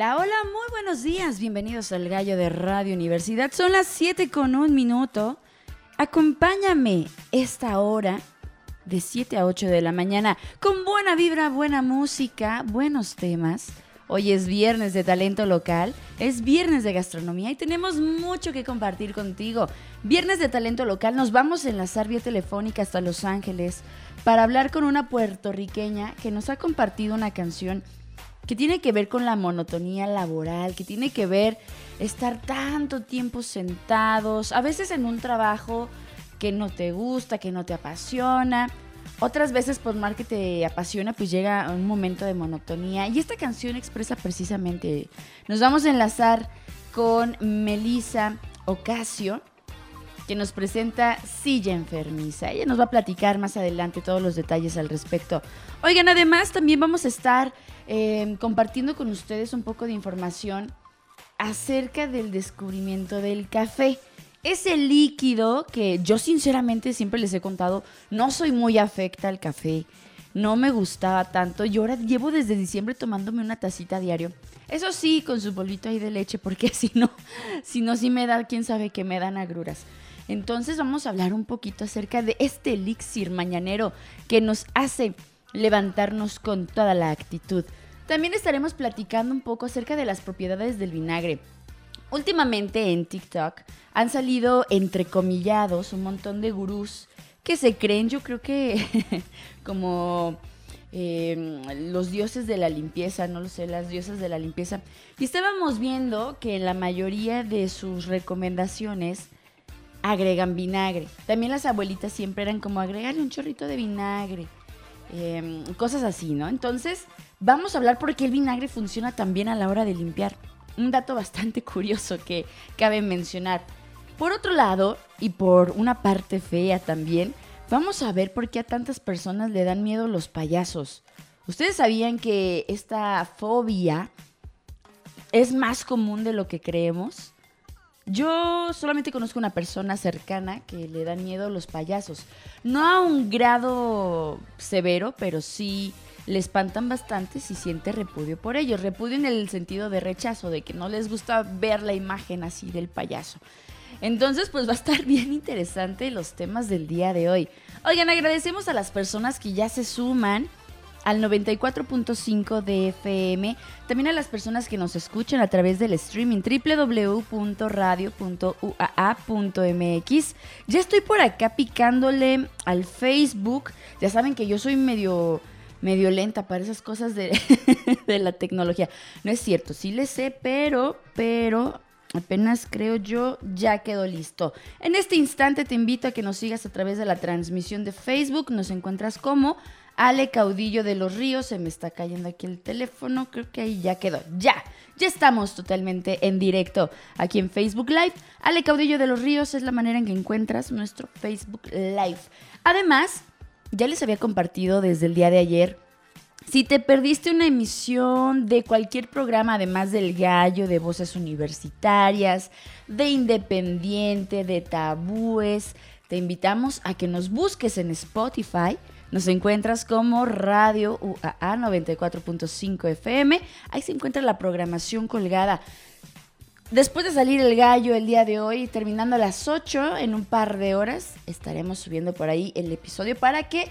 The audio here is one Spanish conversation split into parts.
Hola, hola, muy buenos días. Bienvenidos al Gallo de Radio Universidad. Son las 7 con un minuto. Acompáñame esta hora de 7 a 8 de la mañana con buena vibra, buena música, buenos temas. Hoy es viernes de talento local, es viernes de gastronomía y tenemos mucho que compartir contigo. Viernes de talento local, nos vamos a enlazar vía telefónica hasta Los Ángeles para hablar con una puertorriqueña que nos ha compartido una canción que tiene que ver con la monotonía laboral, que tiene que ver estar tanto tiempo sentados, a veces en un trabajo que no te gusta, que no te apasiona. Otras veces, por más que te apasiona, pues llega un momento de monotonía. Y esta canción expresa precisamente. Nos vamos a enlazar con Melissa Ocasio, que nos presenta Silla Enfermiza. Ella nos va a platicar más adelante todos los detalles al respecto. Oigan, además también vamos a estar eh, compartiendo con ustedes un poco de información acerca del descubrimiento del café. Ese líquido que yo sinceramente siempre les he contado, no soy muy afecta al café, no me gustaba tanto y ahora llevo desde diciembre tomándome una tacita diario. Eso sí, con su bolito ahí de leche, porque si no, si no, sí me da, quién sabe que me dan agruras. Entonces vamos a hablar un poquito acerca de este elixir mañanero que nos hace levantarnos con toda la actitud. También estaremos platicando un poco acerca de las propiedades del vinagre. Últimamente en TikTok han salido entrecomillados un montón de gurús que se creen, yo creo que como eh, los dioses de la limpieza, no lo sé, las diosas de la limpieza. Y estábamos viendo que la mayoría de sus recomendaciones agregan vinagre. También las abuelitas siempre eran como agregarle un chorrito de vinagre. Em, cosas así, ¿no? Entonces, vamos a hablar por qué el vinagre funciona también a la hora de limpiar. Un dato bastante curioso que cabe mencionar. Por otro lado, y por una parte fea también, vamos a ver por qué a tantas personas le dan miedo los payasos. ¿Ustedes sabían que esta fobia es más común de lo que creemos? Yo solamente conozco una persona cercana que le dan miedo los payasos. No a un grado severo, pero sí le espantan bastante si siente repudio por ellos. Repudio en el sentido de rechazo, de que no les gusta ver la imagen así del payaso. Entonces, pues va a estar bien interesante los temas del día de hoy. Oigan, agradecemos a las personas que ya se suman al 94.5 de FM, también a las personas que nos escuchan a través del streaming www.radio.uaa.mx. Ya estoy por acá picándole al Facebook. Ya saben que yo soy medio medio lenta para esas cosas de, de la tecnología. No es cierto, sí le sé, pero pero Apenas creo yo ya quedó listo. En este instante te invito a que nos sigas a través de la transmisión de Facebook. Nos encuentras como Ale Caudillo de los Ríos, se me está cayendo aquí el teléfono, creo que ahí ya quedó. Ya, ya estamos totalmente en directo aquí en Facebook Live. Ale Caudillo de los Ríos es la manera en que encuentras nuestro Facebook Live. Además, ya les había compartido desde el día de ayer. Si te perdiste una emisión de cualquier programa, además del gallo, de voces universitarias, de independiente, de tabúes, te invitamos a que nos busques en Spotify nos encuentras como Radio UAA 94.5 FM. Ahí se encuentra la programación colgada. Después de salir el gallo el día de hoy, terminando a las 8, en un par de horas, estaremos subiendo por ahí el episodio para que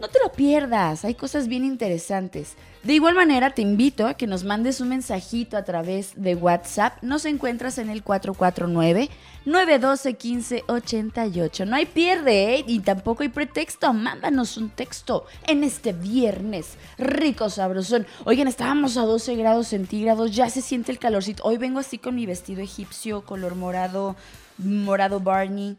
no te lo pierdas, hay cosas bien interesantes. De igual manera, te invito a que nos mandes un mensajito a través de WhatsApp. Nos encuentras en el 449-912-1588. No hay pierde, ¿eh? Y tampoco hay pretexto. Mándanos un texto en este viernes. Rico, sabrosón. Oigan, estábamos a 12 grados centígrados. Ya se siente el calorcito. Hoy vengo así con mi vestido egipcio, color morado, morado Barney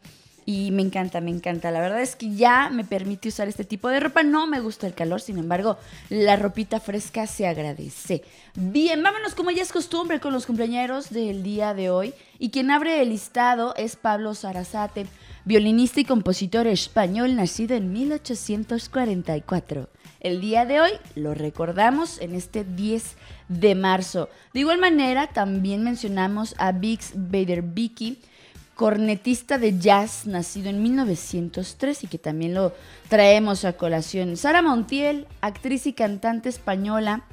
y me encanta, me encanta. La verdad es que ya me permite usar este tipo de ropa. No me gusta el calor, sin embargo, la ropita fresca se agradece. Bien, vámonos como ya es costumbre con los cumpleaños del día de hoy. Y quien abre el listado es Pablo Sarasate, violinista y compositor español nacido en 1844. El día de hoy lo recordamos en este 10 de marzo. De igual manera, también mencionamos a Bix Beiderbecke, cornetista de jazz nacido en 1903 y que también lo traemos a colación. Sara Montiel, actriz y cantante española,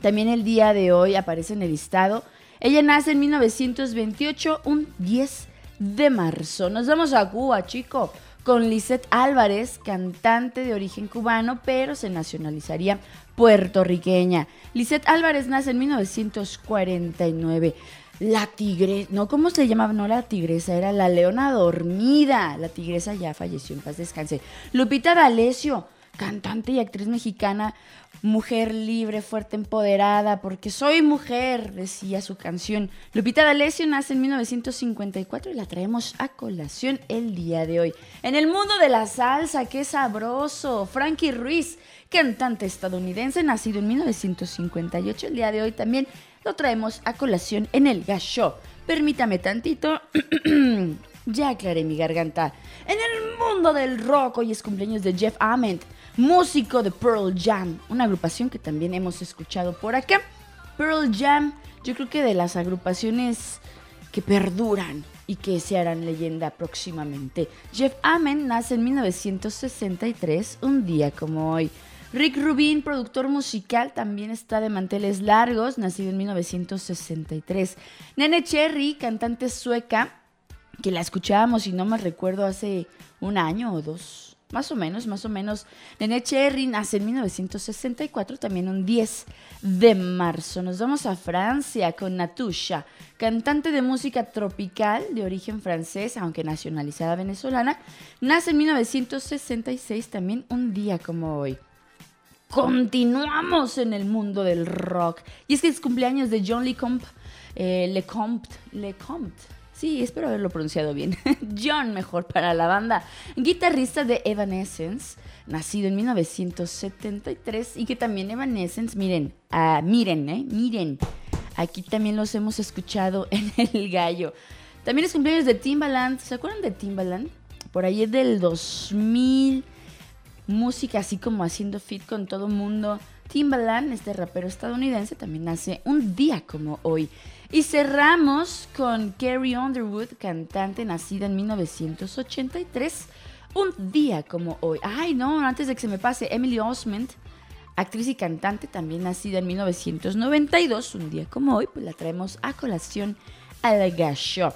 también el día de hoy aparece en el listado. Ella nace en 1928, un 10 de marzo. Nos vamos a Cuba, chico, con Lisette Álvarez, cantante de origen cubano, pero se nacionalizaría puertorriqueña. Lisette Álvarez nace en 1949. La tigresa, no, ¿cómo se llamaba? No la tigresa, era la leona dormida. La tigresa ya falleció, en paz descanse. Lupita D'Alessio, cantante y actriz mexicana, mujer libre, fuerte, empoderada, porque soy mujer, decía su canción. Lupita D'Alessio nace en 1954 y la traemos a colación el día de hoy. En el mundo de la salsa, qué sabroso. Frankie Ruiz, cantante estadounidense, nacido en 1958, el día de hoy también lo traemos a colación en el Gasho. Permítame tantito. ya aclaré mi garganta. En el mundo del rock, hoy es cumpleaños de Jeff Ament, músico de Pearl Jam, una agrupación que también hemos escuchado por acá. Pearl Jam, yo creo que de las agrupaciones que perduran y que se harán leyenda próximamente. Jeff Ament nace en 1963, un día como hoy. Rick Rubin, productor musical, también está de manteles largos, nacido en 1963. Nene Cherry, cantante sueca, que la escuchábamos, y no me recuerdo, hace un año o dos. Más o menos, más o menos. Nene Cherry nace en 1964, también un 10 de marzo. Nos vamos a Francia con Natusha, cantante de música tropical de origen francés, aunque nacionalizada venezolana. Nace en 1966, también un día como hoy continuamos en el mundo del rock. Y es que es cumpleaños de John Lecomte. Eh, Lecomte. Sí, espero haberlo pronunciado bien. John, mejor para la banda. Guitarrista de Evanescence, nacido en 1973 y que también Evanescence, miren, ah, miren, eh, miren. Aquí también los hemos escuchado en El Gallo. También es cumpleaños de Timbaland. ¿Se acuerdan de Timbaland? Por ahí es del 2000 música así como haciendo fit con todo mundo. Timbaland, este rapero estadounidense, también nace un día como hoy. Y cerramos con Carrie Underwood, cantante nacida en 1983, un día como hoy. Ay, no, antes de que se me pase, Emily Osment, actriz y cantante, también nacida en 1992, un día como hoy, pues la traemos a colación a la Gasho.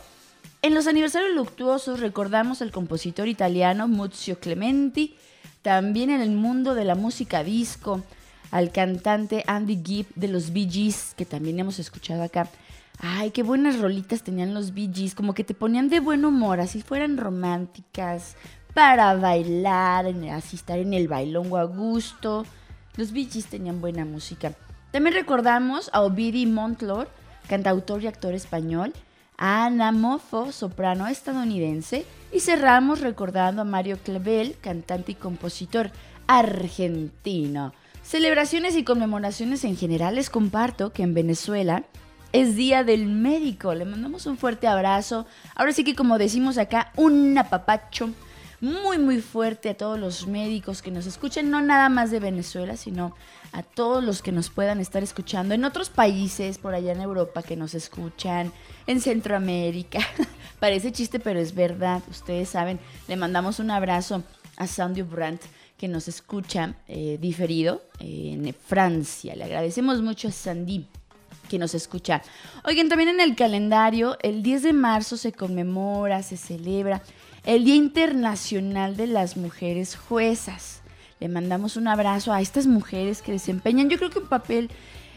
En los aniversarios luctuosos recordamos al compositor italiano Muzio Clementi, también en el mundo de la música disco, al cantante Andy Gibb de los Bee Gees, que también hemos escuchado acá. Ay, qué buenas rolitas tenían los Bee Gees, como que te ponían de buen humor, así fueran románticas, para bailar, así estar en el bailongo a gusto. Los Bee Gees tenían buena música. También recordamos a Ovidio Montlor, cantautor y actor español, a Ana Moffo, soprano estadounidense, y cerramos recordando a Mario Clavel, cantante y compositor argentino. Celebraciones y conmemoraciones en general les comparto que en Venezuela es Día del Médico. Le mandamos un fuerte abrazo. Ahora sí que como decimos acá, un apapacho muy muy fuerte a todos los médicos que nos escuchan, no nada más de Venezuela, sino a todos los que nos puedan estar escuchando en otros países, por allá en Europa que nos escuchan, en Centroamérica. Parece chiste, pero es verdad. Ustedes saben, le mandamos un abrazo a Sandy Brandt que nos escucha eh, diferido en Francia. Le agradecemos mucho a Sandy que nos escucha. Oigan, también en el calendario, el 10 de marzo se conmemora, se celebra el Día Internacional de las Mujeres Juezas. Le mandamos un abrazo a estas mujeres que desempeñan, yo creo que un papel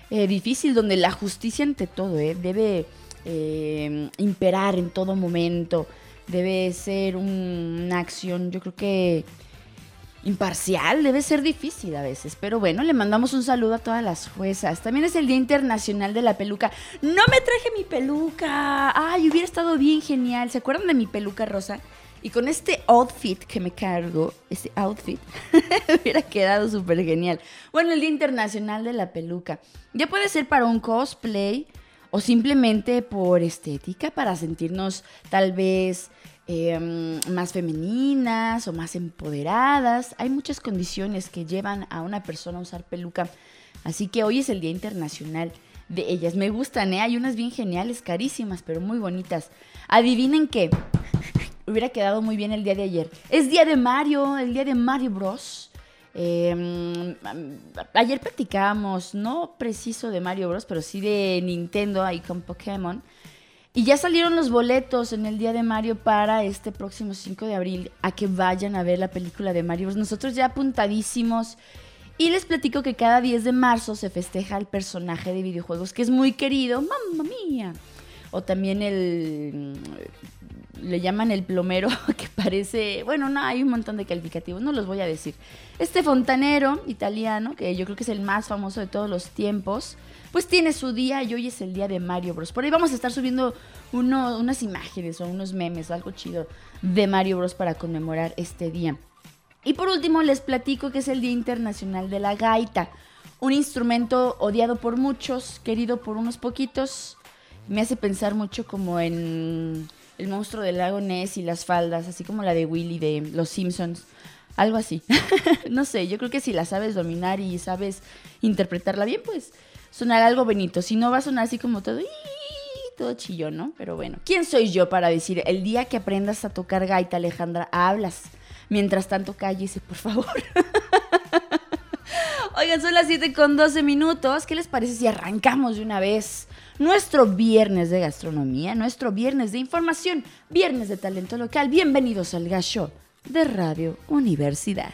eh, difícil donde la justicia ante todo eh, debe eh, imperar en todo momento, debe ser una acción, yo creo que imparcial, debe ser difícil a veces, pero bueno, le mandamos un saludo a todas las juezas. También es el Día Internacional de la Peluca. No me traje mi peluca. Ay, hubiera estado bien genial. ¿Se acuerdan de mi peluca rosa? Y con este outfit que me cargo, este outfit, hubiera quedado súper genial. Bueno, el Día Internacional de la Peluca. Ya puede ser para un cosplay o simplemente por estética, para sentirnos tal vez em, más femeninas o más empoderadas. Hay muchas condiciones que llevan a una persona a usar peluca. Así que hoy es el Día Internacional de ellas. Me gustan, ¿eh? Hay unas bien geniales, carísimas, pero muy bonitas. Adivinen qué hubiera quedado muy bien el día de ayer. Es día de Mario, el día de Mario Bros. Em, ayer practicábamos, no preciso de Mario Bros, pero sí de Nintendo ahí con Pokémon. Y ya salieron los boletos en el día de Mario para este próximo 5 de abril a que vayan a ver la película de Mario Bros. Nosotros ya apuntadísimos. Y les platico que cada 10 de marzo se festeja el personaje de videojuegos que es muy querido, mamma mía. O también el le llaman el plomero, que parece, bueno, no, hay un montón de calificativos, no los voy a decir. Este fontanero italiano, que yo creo que es el más famoso de todos los tiempos, pues tiene su día y hoy es el día de Mario Bros. Por ahí vamos a estar subiendo unas imágenes o unos memes, algo chido de Mario Bros. para conmemorar este día. Y por último les platico que es el Día Internacional de la Gaita, un instrumento odiado por muchos, querido por unos poquitos. Me hace pensar mucho como en el monstruo del lago Ness y las faldas, así como la de Willy de Los Simpsons. Algo así. no sé, yo creo que si la sabes dominar y sabes interpretarla bien, pues sonará algo bonito. Si no, va a sonar así como todo, todo chillón, ¿no? Pero bueno, ¿quién soy yo para decir el día que aprendas a tocar gaita, Alejandra, hablas? Mientras tanto, cállese, por favor. Oigan, son las 7 con 12 minutos. ¿Qué les parece si arrancamos de una vez? Nuestro viernes de gastronomía, nuestro viernes de información, viernes de talento local. Bienvenidos al Gasho de Radio Universidad.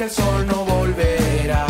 que el sol no volverá.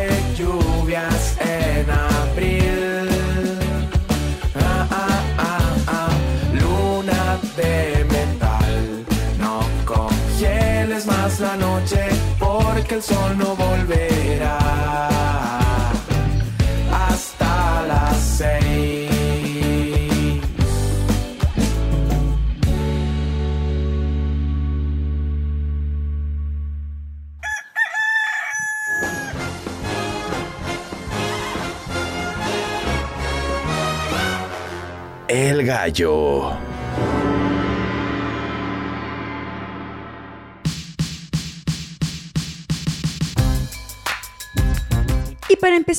que el sol no volverá hasta las seis. El gallo.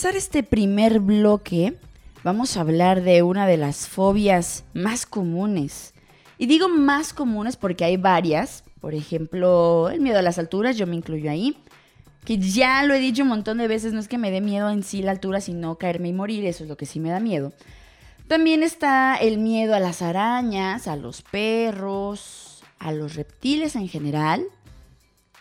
Empezar este primer bloque, vamos a hablar de una de las fobias más comunes. Y digo más comunes porque hay varias. Por ejemplo, el miedo a las alturas, yo me incluyo ahí. Que ya lo he dicho un montón de veces, no es que me dé miedo en sí la altura, sino caerme y morir, eso es lo que sí me da miedo. También está el miedo a las arañas, a los perros, a los reptiles en general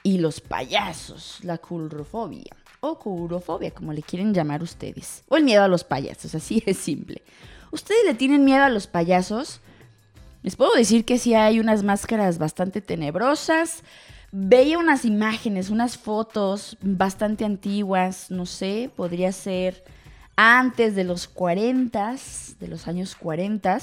y los payasos, la culrofobia o curofobia, como le quieren llamar ustedes. O el miedo a los payasos, así es simple. ¿Ustedes le tienen miedo a los payasos? Les puedo decir que sí hay unas máscaras bastante tenebrosas. Veía unas imágenes, unas fotos bastante antiguas, no sé, podría ser antes de los 40, de los años 40,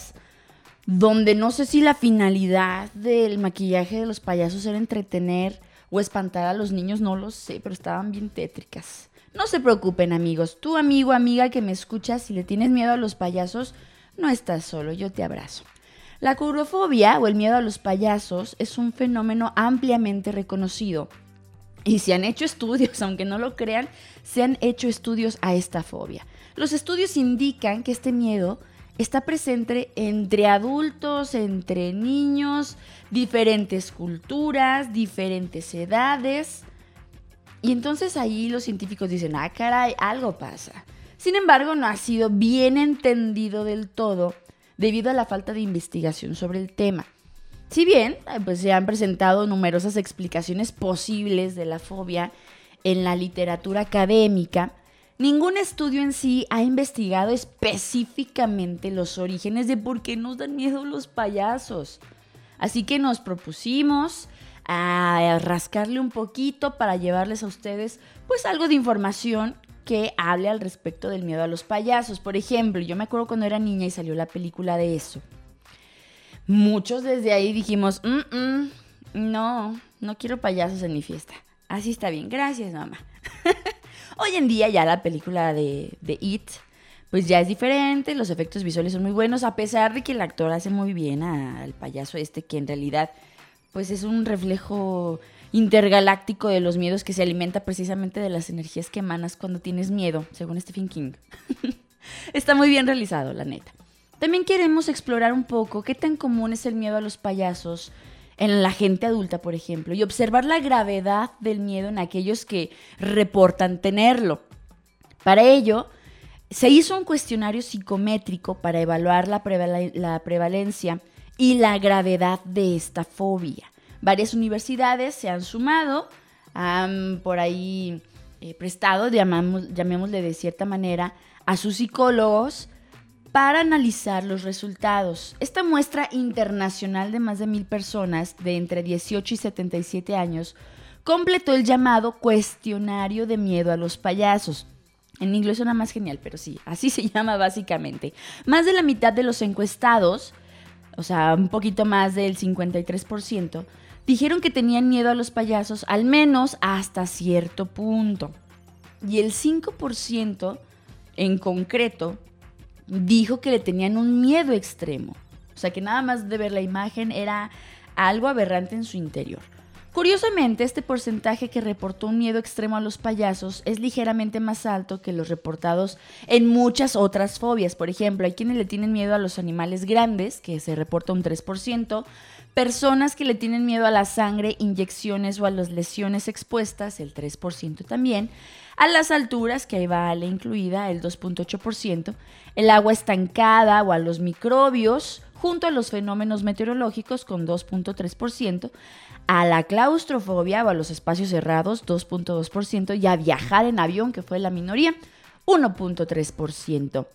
donde no sé si la finalidad del maquillaje de los payasos era entretener o espantar a los niños, no lo sé, pero estaban bien tétricas. No se preocupen amigos, tú amigo, amiga que me escuchas, si le tienes miedo a los payasos, no estás solo, yo te abrazo. La curofobia o el miedo a los payasos es un fenómeno ampliamente reconocido. Y se han hecho estudios, aunque no lo crean, se han hecho estudios a esta fobia. Los estudios indican que este miedo está presente entre adultos, entre niños, diferentes culturas, diferentes edades. Y entonces ahí los científicos dicen, ah, caray, algo pasa. Sin embargo, no ha sido bien entendido del todo debido a la falta de investigación sobre el tema. Si bien eh, pues, se han presentado numerosas explicaciones posibles de la fobia en la literatura académica, ningún estudio en sí ha investigado específicamente los orígenes de por qué nos dan miedo los payasos. Así que nos propusimos a rascarle un poquito para llevarles a ustedes pues algo de información que hable al respecto del miedo a los payasos. Por ejemplo, yo me acuerdo cuando era niña y salió la película de eso. Muchos desde ahí dijimos, no, no quiero payasos en mi fiesta. Así está bien, gracias mamá. Hoy en día ya la película de, de It, pues ya es diferente, los efectos visuales son muy buenos, a pesar de que el actor hace muy bien al payaso este, que en realidad pues es un reflejo intergaláctico de los miedos que se alimenta precisamente de las energías que emanas cuando tienes miedo, según Stephen King. Está muy bien realizado, la neta. También queremos explorar un poco qué tan común es el miedo a los payasos en la gente adulta, por ejemplo, y observar la gravedad del miedo en aquellos que reportan tenerlo. Para ello, se hizo un cuestionario psicométrico para evaluar la, prevalencia y la gravedad de esta fobia. Varias universidades se han sumado, han por ahí eh, prestado, llamamos, llamémosle de cierta manera, a sus psicólogos para analizar los resultados. Esta muestra internacional de más de mil personas de entre 18 y 77 años completó el llamado cuestionario de miedo a los payasos. En inglés suena más genial, pero sí, así se llama básicamente. Más de la mitad de los encuestados, o sea, un poquito más del 53%, dijeron que tenían miedo a los payasos al menos hasta cierto punto. Y el 5% en concreto dijo que le tenían un miedo extremo. O sea que nada más de ver la imagen era algo aberrante en su interior. Curiosamente, este porcentaje que reportó un miedo extremo a los payasos es ligeramente más alto que los reportados en muchas otras fobias. Por ejemplo, hay quienes le tienen miedo a los animales grandes, que se reporta un 3%, Personas que le tienen miedo a la sangre, inyecciones o a las lesiones expuestas, el 3% también. A las alturas, que ahí va la incluida, el 2.8%. El agua estancada o a los microbios, junto a los fenómenos meteorológicos, con 2.3%. A la claustrofobia o a los espacios cerrados, 2.2%. Y a viajar en avión, que fue la minoría, 1.3%.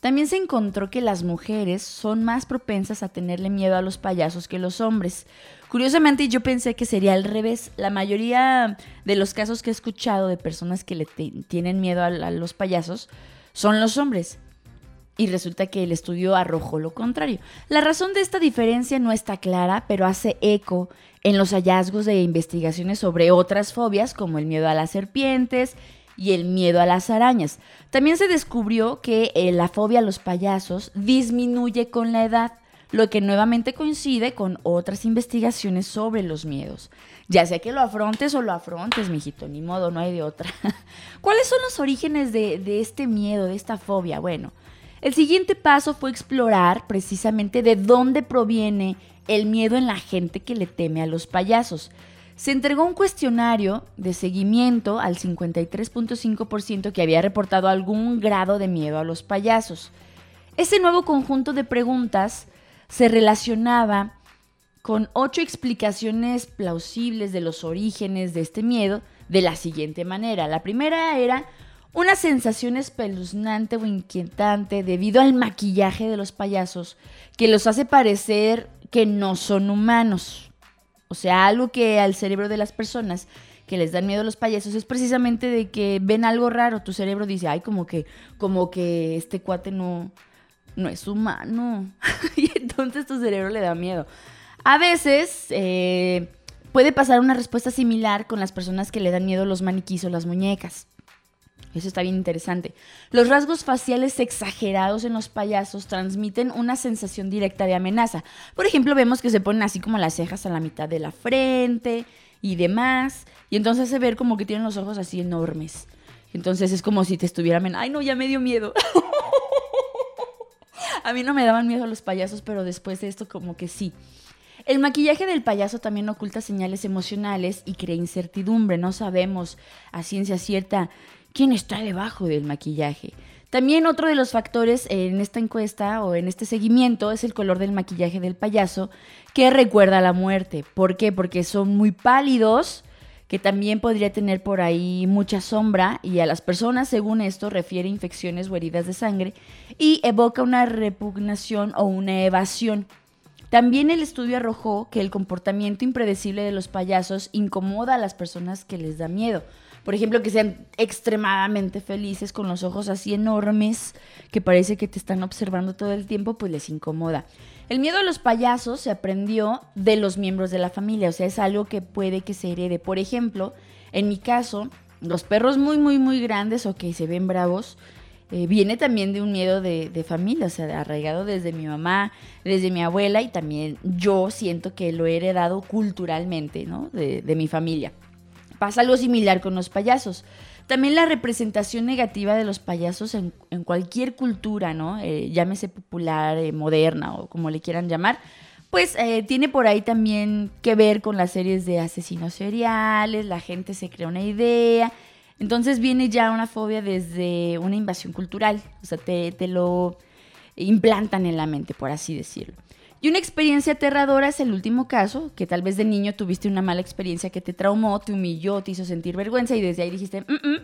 También se encontró que las mujeres son más propensas a tenerle miedo a los payasos que los hombres. Curiosamente yo pensé que sería al revés. La mayoría de los casos que he escuchado de personas que le tienen miedo a, los payasos son los hombres. Y resulta que el estudio arrojó lo contrario. La razón de esta diferencia no está clara, pero hace eco en los hallazgos de investigaciones sobre otras fobias como el miedo a las serpientes, y el miedo a las arañas. También se descubrió que eh, la fobia a los payasos disminuye con la edad, lo que nuevamente coincide con otras investigaciones sobre los miedos. Ya sea que lo afrontes o lo afrontes, mijito, ni modo, no hay de otra. ¿Cuáles son los orígenes de, de este miedo, de esta fobia? Bueno, el siguiente paso fue explorar precisamente de dónde proviene el miedo en la gente que le teme a los payasos. Se entregó un cuestionario de seguimiento al 53.5% que había reportado algún grado de miedo a los payasos. Ese nuevo conjunto de preguntas se relacionaba con ocho explicaciones plausibles de los orígenes de este miedo de la siguiente manera. La primera era una sensación espeluznante o inquietante debido al maquillaje de los payasos que los hace parecer que no son humanos. O sea, algo que al cerebro de las personas que les dan miedo a los payasos es precisamente de que ven algo raro. Tu cerebro dice, ay, como que, como que este cuate no, no es humano. y entonces tu cerebro le da miedo. A veces eh, puede pasar una respuesta similar con las personas que le dan miedo los maniquís o las muñecas. Eso está bien interesante. Los rasgos faciales exagerados en los payasos transmiten una sensación directa de amenaza. Por ejemplo, vemos que se ponen así como las cejas a la mitad de la frente y demás. Y entonces se ve como que tienen los ojos así enormes. Entonces es como si te estuvieran... Ay, no, ya me dio miedo. a mí no me daban miedo los payasos, pero después de esto como que sí. El maquillaje del payaso también oculta señales emocionales y crea incertidumbre. No sabemos a ciencia cierta quién está debajo del maquillaje. También otro de los factores en esta encuesta o en este seguimiento es el color del maquillaje del payaso que recuerda a la muerte. ¿Por qué? Porque son muy pálidos, que también podría tener por ahí mucha sombra y a las personas, según esto, refiere infecciones o heridas de sangre y evoca una repugnación o una evasión. También el estudio arrojó que el comportamiento impredecible de los payasos incomoda a las personas que les da miedo por ejemplo, que sean extremadamente felices con los ojos así enormes que parece que te están observando todo el tiempo, pues les incomoda. El miedo a los payasos se aprendió de los miembros de la familia, o sea, es algo que puede que se herede. Por ejemplo, en mi caso, los perros muy, muy, muy grandes o que se ven bravos, eh, viene también de un miedo de, familia, o sea, arraigado desde mi mamá, desde mi abuela y también yo siento que lo he heredado culturalmente, ¿no? de mi familia. Pasa algo similar con los payasos. También la representación negativa de los payasos en, cualquier cultura, ¿no? Eh, llámese popular, eh, moderna o como le quieran llamar, pues eh, tiene por ahí también que ver con las series de asesinos seriales, la gente se crea una idea. Entonces viene ya una fobia desde una invasión cultural, o sea, te, te lo implantan en la mente, por así decirlo. Y una experiencia aterradora es el último caso, que tal vez de niño tuviste una mala experiencia que te traumó, te humilló, te hizo sentir vergüenza y desde ahí dijiste, mm, mm,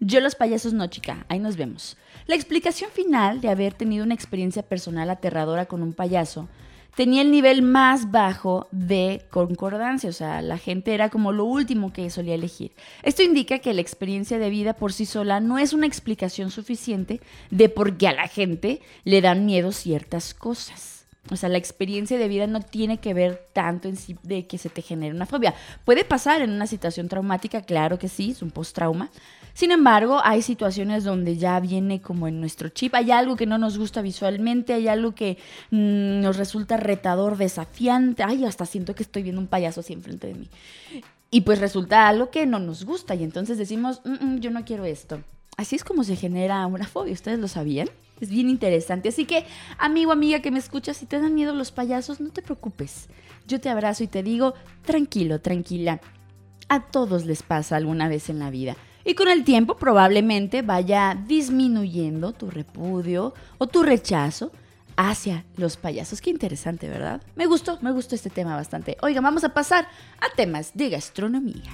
yo los payasos no, chica, ahí nos vemos. La explicación final de haber tenido una experiencia personal aterradora con un payaso tenía el nivel más bajo de concordancia, o sea, la gente era como lo último que solía elegir. Esto indica que la experiencia de vida por sí sola no es una explicación suficiente de por qué a la gente le dan miedo ciertas cosas. O sea, la experiencia de vida no tiene que ver tanto en sí de que se te genere una fobia. Puede pasar en una situación traumática, claro que sí, es un post-trauma. Sin embargo, hay situaciones donde ya viene como en nuestro chip, hay algo que no nos gusta visualmente, hay algo que mm, nos resulta retador, desafiante. Ay, hasta siento que estoy viendo un payaso así enfrente de mí. Y pues resulta algo que no nos gusta y entonces decimos, mm, mm, yo no quiero esto. Así es como se genera una fobia, ¿ustedes lo sabían? Es bien interesante. Así que, amigo, amiga que me escuchas, si te dan miedo los payasos, no te preocupes. Yo te abrazo y te digo, tranquilo, tranquila. A todos les pasa alguna vez en la vida. Y con el tiempo probablemente vaya disminuyendo tu repudio o tu rechazo hacia los payasos. Qué interesante, ¿verdad? Me gustó, me gustó este tema bastante. Oiga, vamos a pasar a temas de gastronomía.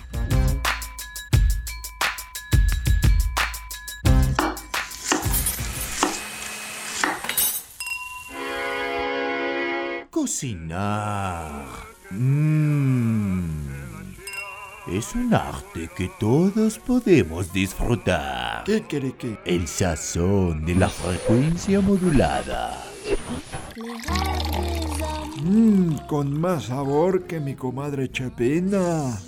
Cocinar. Mmm. Es un arte que todos podemos disfrutar. ¿Qué quiere que? El sazón de la frecuencia modulada. Mmm, con más sabor que mi comadre Chepina.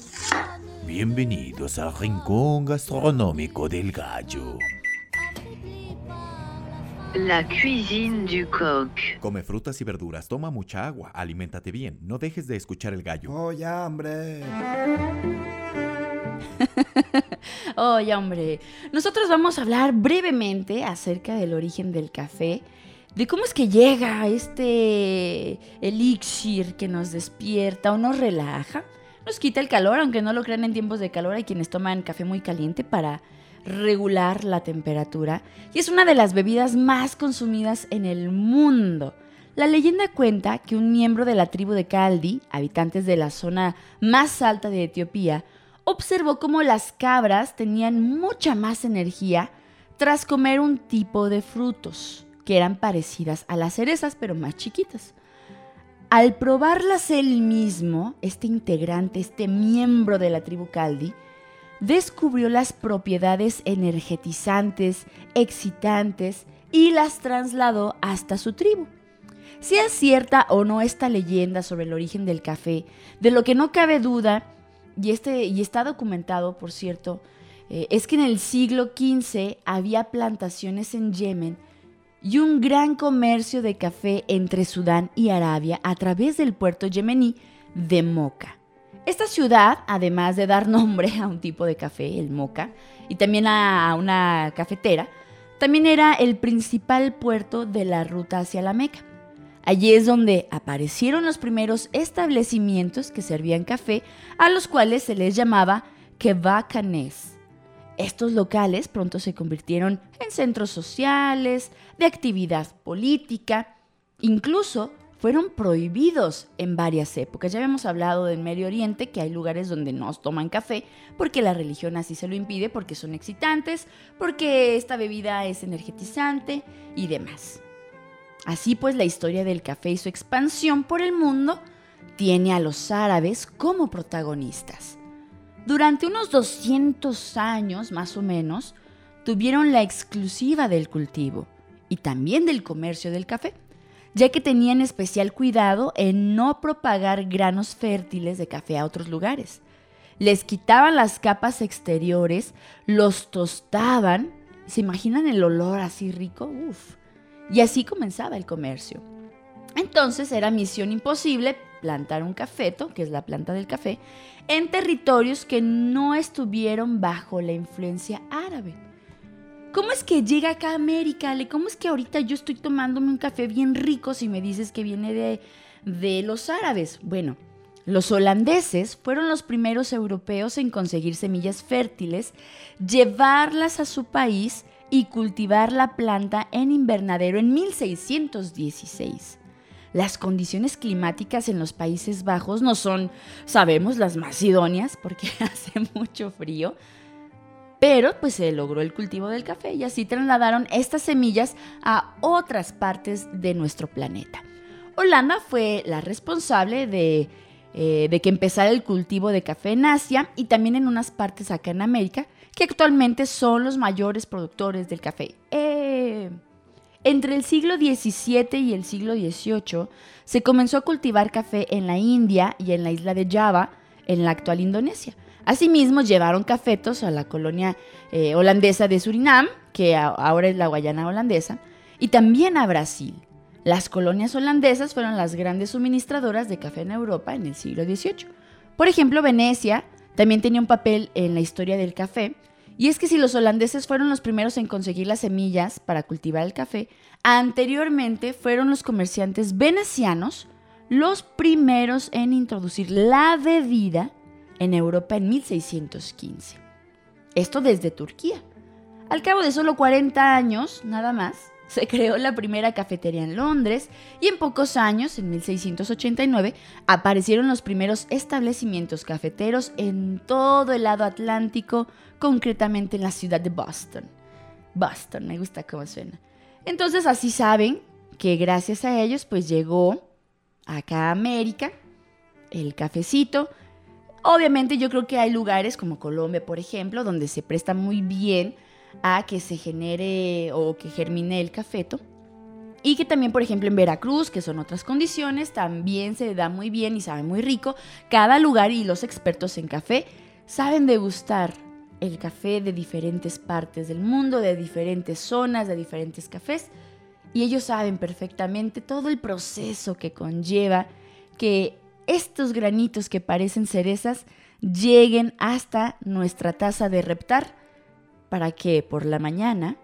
Bienvenidos al rincón gastronómico del gallo. La cuisine du coq. Come frutas y verduras, toma mucha agua, aliméntate bien, no dejes de escuchar el gallo. ¡Oh, ya, hombre! Oye, hombre, nosotros vamos a hablar brevemente acerca del origen del café, de cómo es que llega este elixir que nos despierta o nos relaja, nos quita el calor, aunque no lo crean en tiempos de calor, hay quienes toman café muy caliente para regular la temperatura y es una de las bebidas más consumidas en el mundo. La leyenda cuenta que un miembro de la tribu de Kaldi, habitantes de la zona más alta de Etiopía, observó cómo las cabras tenían mucha más energía tras comer un tipo de frutos que eran parecidas a las cerezas pero más chiquitas. Al probarlas él mismo, este integrante, este miembro de la tribu Kaldi, descubrió las propiedades energetizantes, excitantes y las trasladó hasta su tribu. Sea cierta o no esta leyenda sobre el origen del café, de lo que no cabe duda, y, este, y está documentado, por cierto, eh, es que en el siglo XV había plantaciones en Yemen y un gran comercio de café entre Sudán y Arabia a través del puerto yemení de Moca. Esta ciudad, además de dar nombre a un tipo de café, el Moca, y también a una cafetera, también era el principal puerto de la ruta hacia la Meca. Allí es donde aparecieron los primeros establecimientos que servían café, a los cuales se les llamaba kebacanes. Estos locales pronto se convirtieron en centros sociales, de actividad política, incluso fueron prohibidos en varias épocas. Ya habíamos hablado del Medio Oriente, que hay lugares donde no toman café porque la religión así se lo impide, porque son excitantes, porque esta bebida es energetizante y demás. Así pues, la historia del café y su expansión por el mundo tiene a los árabes como protagonistas. Durante unos 200 años, más o menos, tuvieron la exclusiva del cultivo y también del comercio del café, ya que tenían especial cuidado en no propagar granos fértiles de café a otros lugares. Les quitaban las capas exteriores, los tostaban, ¿se imaginan el olor así rico? Uf y así comenzaba el comercio. Entonces era misión imposible plantar un cafeto, que es la planta del café, en territorios que no estuvieron bajo la influencia árabe. ¿Cómo es que llega acá a América? ¿Cómo es que ahorita yo estoy tomándome un café bien rico si me dices que viene de, de los árabes? Bueno, los holandeses fueron los primeros europeos en conseguir semillas fértiles, llevarlas a su país y cultivar la planta en invernadero en 1616. Las condiciones climáticas en los Países Bajos no son, sabemos, las más idóneas porque hace mucho frío, pero pues se logró el cultivo del café y así trasladaron estas semillas a otras partes de nuestro planeta. Holanda fue la responsable de, eh, de que empezara el cultivo de café en Asia y también en unas partes acá en América, que actualmente son los mayores productores del café. Eh, entre el siglo XVII y el siglo XVIII se comenzó a cultivar café en la India y en la isla de Java, en la actual Indonesia. Asimismo, llevaron cafetos a la colonia eh, holandesa de Surinam, que ahora es la Guayana holandesa, y también a Brasil. Las colonias holandesas fueron las grandes suministradoras de café en Europa en el siglo XVIII. Por ejemplo, Venecia también tenía un papel en la historia del café, y es que si los holandeses fueron los primeros en conseguir las semillas para cultivar el café, anteriormente fueron los comerciantes venecianos los primeros en introducir la bebida en Europa en 1615. Esto desde Turquía. Al cabo de solo 40 años, nada más, se creó la primera cafetería en Londres y en pocos años, en 1689, aparecieron los primeros establecimientos cafeteros en todo el lado atlántico, concretamente en la ciudad de Boston. Boston, me gusta cómo suena. Entonces así saben que gracias a ellos pues llegó acá a América el cafecito. Obviamente yo creo que hay lugares como Colombia, por ejemplo, donde se presta muy bien a que se genere o que germine el cafeto. Y que también, por ejemplo, en Veracruz, que son otras condiciones, también se da muy bien y sabe muy rico. Cada lugar y los expertos en café saben degustar el café de diferentes partes del mundo, de diferentes zonas, de diferentes cafés, y ellos saben perfectamente todo el proceso que conlleva que estos granitos que parecen cerezas lleguen hasta nuestra taza de reptar para que por la mañana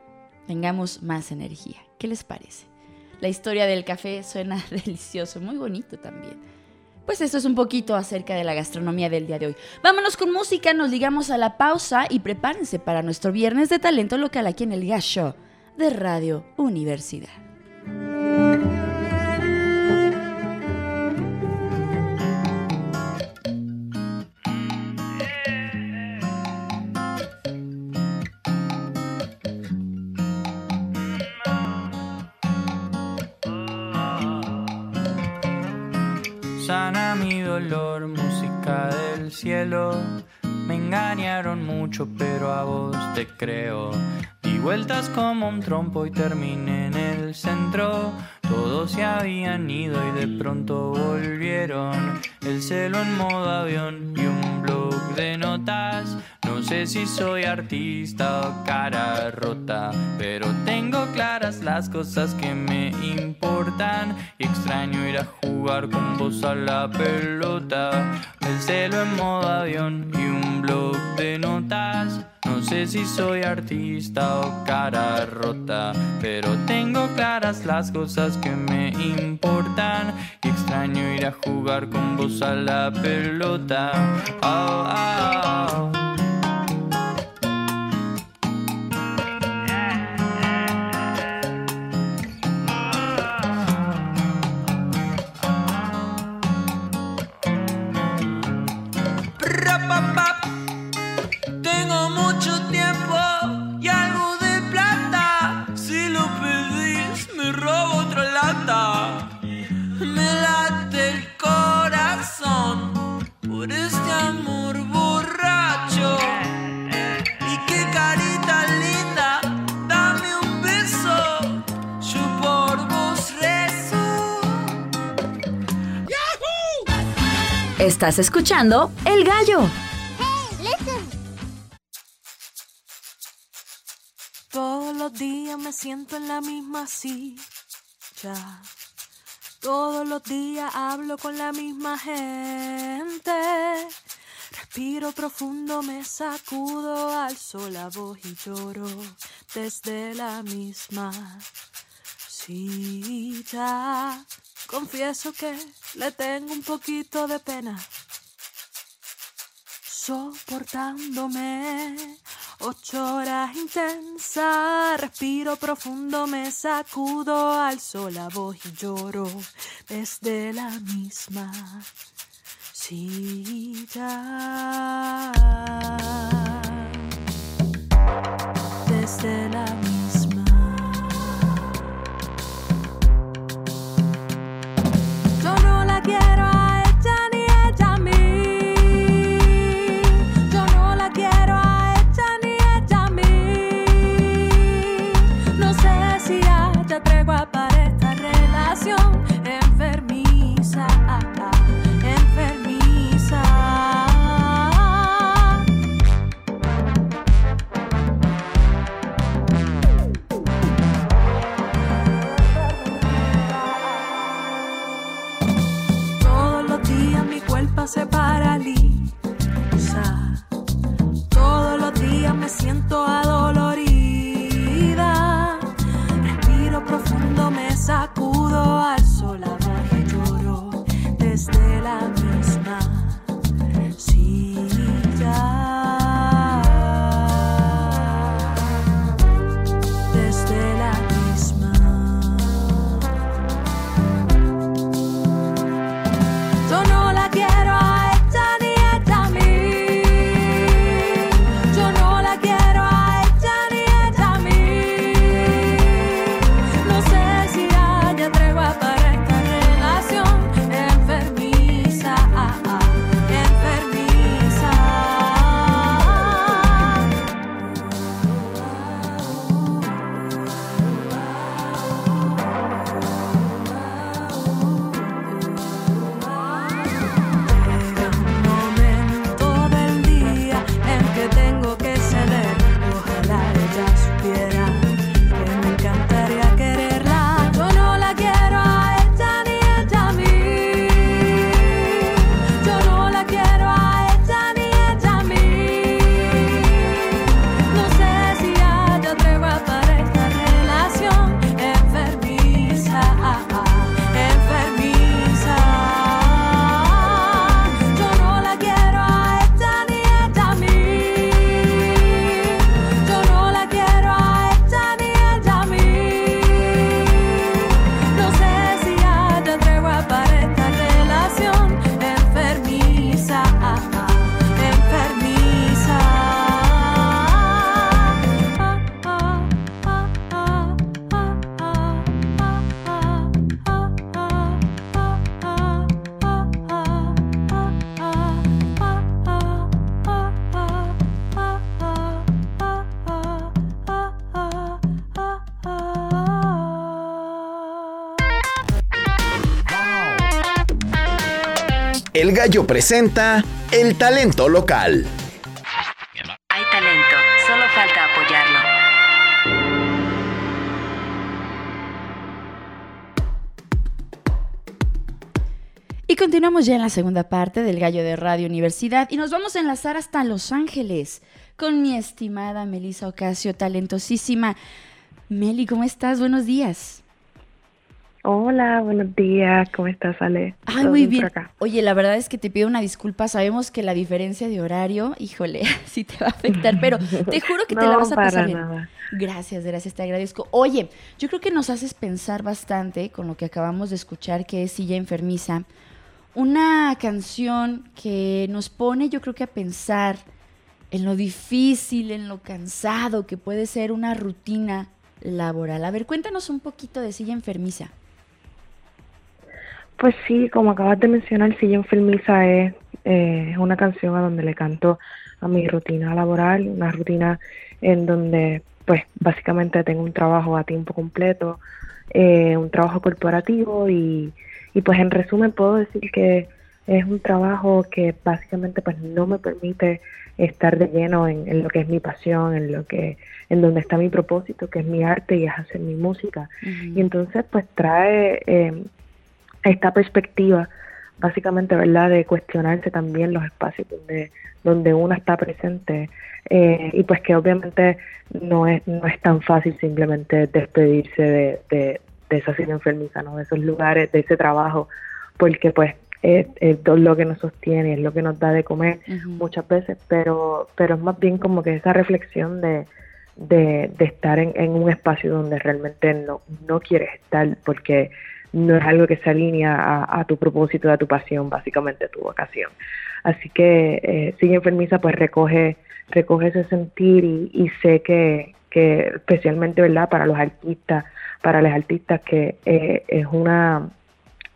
tengamos más energía. ¿Qué les parece? La historia del café suena delicioso, muy bonito también. Pues esto es un poquito acerca de la gastronomía del día de hoy. Vámonos con música, nos digamos a la pausa y prepárense para nuestro viernes de talento local aquí en el Gas Show de Radio Universidad. Música del cielo. Me engañaron mucho, pero a vos te creo. Di vueltas como un trompo y terminé en el centro. Todos se habían ido y de pronto volvieron. El celo en modo avión y un blog de notas. No sé si soy artista o cara rota, pero tengo claras las cosas que me importan. Y extraño ir a jugar con vos a la pelota. El celo en modo avión y un blog de notas. No sé si soy artista o cara rota, pero tengo claras las cosas que me importan. Y extraño ir a jugar con vos a la pelota. Oh, oh, oh. Estás escuchando El Gallo. Todos los días me siento en la misma silla. Todos los días hablo con la misma gente. Respiro profundo, me sacudo, alzo la voz y lloro desde la misma silla. Confieso que le tengo un poquito de pena soportándome ocho horas intensas. Respiro profundo, me sacudo, alzo la voz y lloro desde la misma silla. El Gallo presenta el talento local. Hay talento, solo falta apoyarlo. Y continuamos ya en la segunda parte del Gallo de Radio Universidad y nos vamos a enlazar hasta Los Ángeles con mi estimada Melissa Ocasio, talentosísima. Meli, ¿cómo estás? Buenos días. Hola, buenos días. ¿Cómo estás, Ale? Ay, ¿Todo muy bien. acá? Oye, la verdad es que te pido una disculpa. Sabemos que la diferencia de horario, híjole, sí te va a afectar, pero te juro que te la vas a para pasar bien. nada. Gracias, gracias, te agradezco. Oye, yo creo que nos haces pensar bastante con lo que acabamos de escuchar, que es Silla Enfermiza. Una canción que nos pone, yo creo que a pensar en lo difícil, en lo cansado que puede ser una rutina laboral. A ver, cuéntanos un poquito de Silla Enfermiza. Pues sí, como acabas de mencionar, Silla Enfermiza es eh, una canción a donde le canto a mi rutina laboral, una rutina en donde pues básicamente tengo un trabajo a tiempo completo, eh, un trabajo corporativo y, y pues en resumen puedo decir que es un trabajo que básicamente pues no me permite estar de lleno en, en lo que es mi pasión, en lo que, en donde está mi propósito, que es mi arte y es hacer mi música. Y entonces pues trae eh, esta perspectiva básicamente, ¿verdad?, de cuestionarse también los espacios donde, donde uno está presente eh, y pues que obviamente no es, no es tan fácil simplemente despedirse de, de, de esa silla enfermiza, ¿no?, de esos lugares, de ese trabajo, porque pues es, lo que nos sostiene, es lo que nos da de comer muchas veces, pero, pero es más bien como que esa reflexión de, de, de estar en, en un espacio donde realmente no, no quieres estar porque no es algo que se alinea a, a tu propósito, a tu pasión, básicamente a tu vocación. Así que eh, Sigue Enfermiza pues recoge, recoge ese sentir y, y sé que, que especialmente verdad para los artistas, para los artistas que eh, es una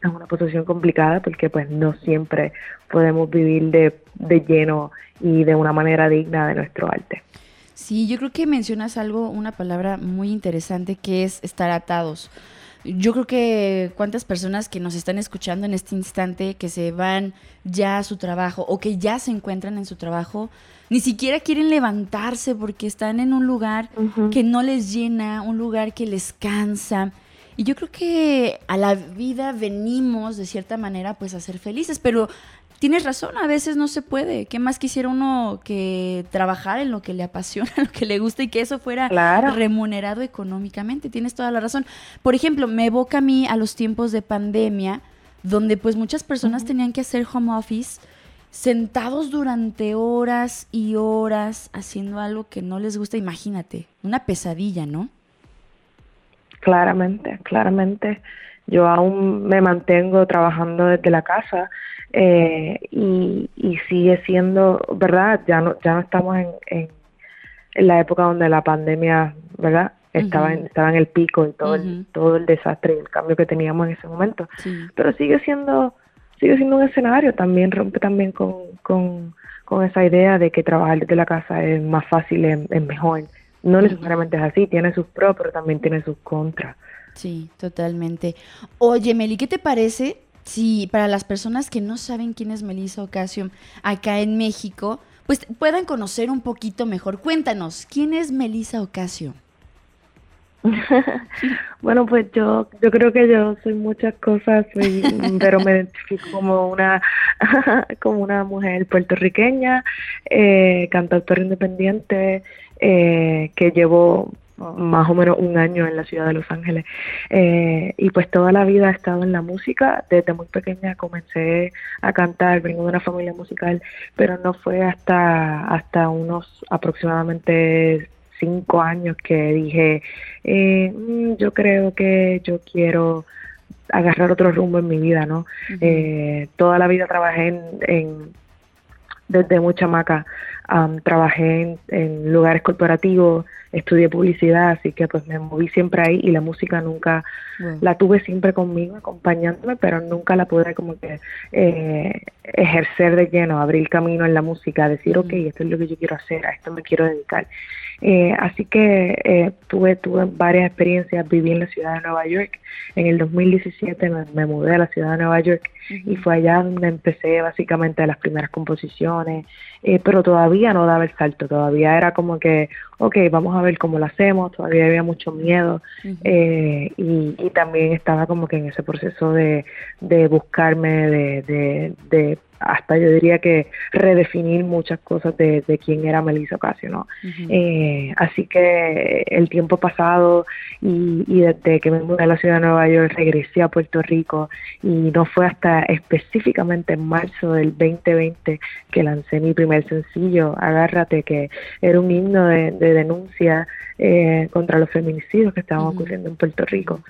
es una posición complicada porque pues no siempre podemos vivir de, de lleno y de una manera digna de nuestro arte. Sí, yo creo que mencionas algo, una palabra muy interesante que es estar atados. Yo creo que cuántas personas que nos están escuchando en este instante, que se van ya a su trabajo o que ya se encuentran en su trabajo, ni siquiera quieren levantarse porque están en un lugar que no les llena, un lugar que les cansa. Y yo creo que a la vida venimos de cierta manera pues a ser felices, pero tienes razón, a veces no se puede. ¿Qué más quisiera uno que trabajar en lo que le apasiona, en lo que le gusta y que eso fuera Claro. remunerado económicamente? Tienes toda la razón. Por ejemplo, me evoca a mí a los tiempos de pandemia, donde pues muchas personas tenían que hacer home office sentados durante horas y horas haciendo algo que no les gusta, imagínate, una pesadilla, ¿no? Claramente, claramente. Yo aún me mantengo trabajando desde la casa eh, y, y sigue siendo, ¿verdad? Ya no, ya no estamos en, en, en la época donde la pandemia, ¿verdad? Estaba, en, Ujú. estaba en el pico y todo, el, todo el desastre y el cambio que teníamos en ese momento. Sí. Pero sigue siendo, sigue siendo un escenario, también rompe también con, con, con esa idea de que trabajar desde la casa es más fácil, es, es mejor. No necesariamente es así, tiene sus pros, pero también tiene sus contras. Sí, totalmente. Oye, Meli, ¿qué te parece si para las personas que no saben quién es Melissa Ocasio acá en México, pues puedan conocer un poquito mejor? Cuéntanos, ¿quién es Melissa Ocasio? Bueno, pues yo, yo creo que yo soy muchas cosas, soy- pero me identifico como una, como una mujer puertorriqueña, eh, cantautora independiente, eh, que llevo más o menos un año en la ciudad de Los Ángeles. Eh, y pues toda la vida he estado en la música. Desde muy pequeña comencé a cantar, vengo de una familia musical, pero no fue hasta, hasta unos aproximadamente cinco años que dije, eh, mm, yo creo que yo quiero agarrar otro rumbo en mi vida, ¿no? Eh, toda la vida trabajé en, en- desde muy chamaca Am, trabajé en, en lugares corporativos, estudié publicidad, así que pues me moví siempre ahí y la música nunca la tuve siempre conmigo, acompañándome, pero nunca la pude como que eh, ejercer de lleno, abrir camino en la música, decir, ok, esto es lo que yo quiero hacer, a esto me quiero dedicar. Eh, así que eh, tuve, tuve varias experiencias, viví en la ciudad de Nueva York, en el 2017 me, me mudé a la ciudad de Nueva York y fue allá donde empecé básicamente las primeras composiciones, eh, pero todavía no daba el salto, todavía era como que, ok, vamos a ver cómo lo hacemos, todavía había mucho miedo eh, y, y también estaba como que en ese proceso de, de buscarme, de, de, de hasta yo diría que redefinir muchas cosas de, de quién era Melissa Ocasio, ¿no? Eh, así que el tiempo pasado y, y desde que me mudé a la ciudad de Nueva York regresé a Puerto Rico y no fue hasta específicamente en marzo del 2020 que lancé mi primer sencillo, Agárrate, que era un himno de, de denuncia eh, contra los feminicidios que estaban ocurriendo en Puerto Rico.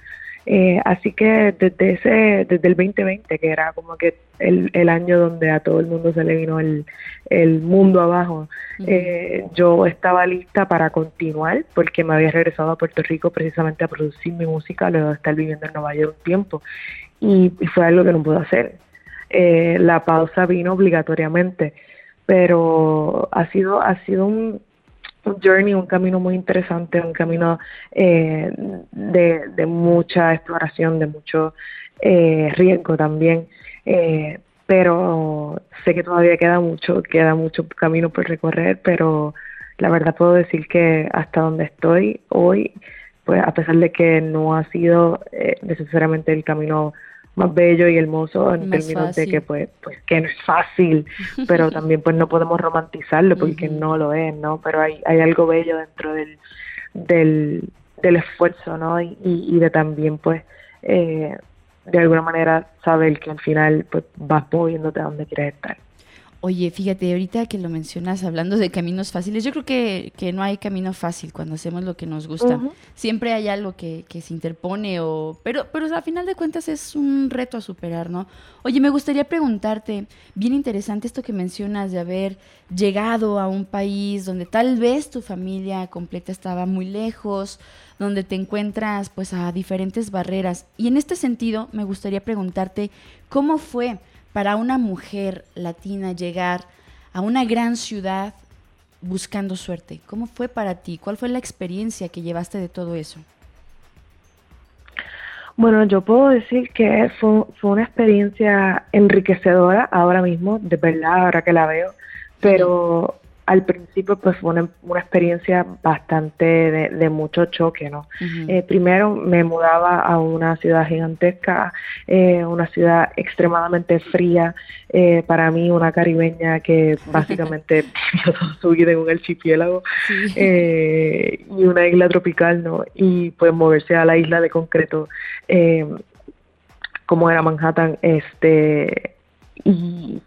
Eh, así que desde ese, desde el 2020, que era como que el, el año donde a todo el mundo se le vino el, el mundo abajo, eh, yo estaba lista para continuar porque me había regresado a Puerto Rico precisamente a producir mi música luego de estar viviendo en Nueva York un tiempo y, y fue algo que no pude hacer. Eh, la pausa vino obligatoriamente, pero ha sido, ha sido un, un journey, un camino muy interesante, un camino eh, de, de mucha exploración, de mucho eh, riesgo también, eh, pero sé que todavía queda mucho, queda mucho camino por recorrer, pero la verdad puedo decir que hasta donde estoy hoy, pues a pesar de que no ha sido eh, necesariamente el camino más bello y hermoso en Más términos de que pues pues que no es fácil pero también pues no podemos romantizarlo porque no lo es no pero hay hay algo bello dentro del del, del esfuerzo no y, y, y de también pues eh, de alguna manera saber que al final pues vas moviéndote a donde quieres estar Oye, fíjate, ahorita que lo mencionas, hablando de caminos fáciles, yo creo que, que no hay camino fácil cuando hacemos lo que nos gusta. Siempre hay algo que, que se interpone, o, pero, pero a final de cuentas es un reto a superar, ¿no? Oye, me gustaría preguntarte, bien interesante esto que mencionas de haber llegado a un país donde tal vez tu familia completa estaba muy lejos, donde te encuentras pues a diferentes barreras. Y en este sentido, me gustaría preguntarte, ¿cómo fue para una mujer latina llegar a una gran ciudad buscando suerte? ¿Cómo fue para ti? ¿Cuál fue la experiencia que llevaste de todo eso? Bueno, yo puedo decir que fue, fue una experiencia enriquecedora ahora mismo, de verdad, ahora que la veo, pero al principio pues fue una, una experiencia bastante de, de mucho choque, ¿no? Eh, primero me mudaba a una ciudad gigantesca, eh, una ciudad extremadamente fría, eh, para mí una caribeña que básicamente vivió su vida en un archipiélago Sí. eh, y una isla tropical, ¿no? Y pues moverse a la isla de concreto, eh, como era Manhattan, este, y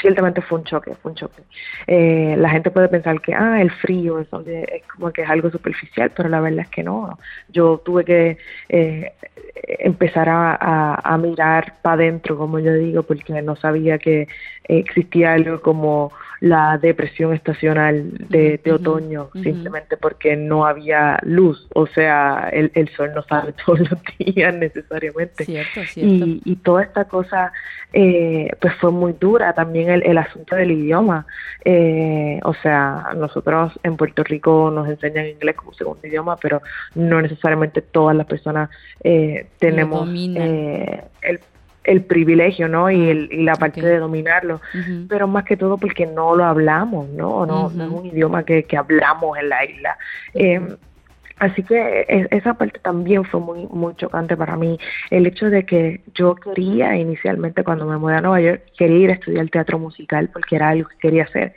ciertamente fue un choque, fue un choque. Eh, la gente puede pensar que, ah, el frío, eso de- es como que es algo superficial, pero la verdad es que no. Yo tuve que eh, empezar a, a- a mirar para adentro, como yo digo, porque no sabía que existía algo como la depresión estacional de, de otoño, simplemente porque no había luz, o sea, el, el sol no sale todos los días necesariamente. Cierto, cierto. y, y toda esta cosa eh, pues fue muy dura también el, el asunto del idioma. Eh, o sea nosotros en Puerto Rico nos enseñan inglés como segundo idioma pero no necesariamente todas las personas eh, tenemos eh, el, el privilegio no y, el, y la parte de dominarlo. Pero más que todo porque no lo hablamos, ¿no? No, no es un idioma que, que hablamos en la isla. Eh, así que esa parte también fue muy, muy chocante para mí. El hecho de que yo quería inicialmente, cuando me mudé a Nueva York, quería ir a estudiar teatro musical porque era algo que quería hacer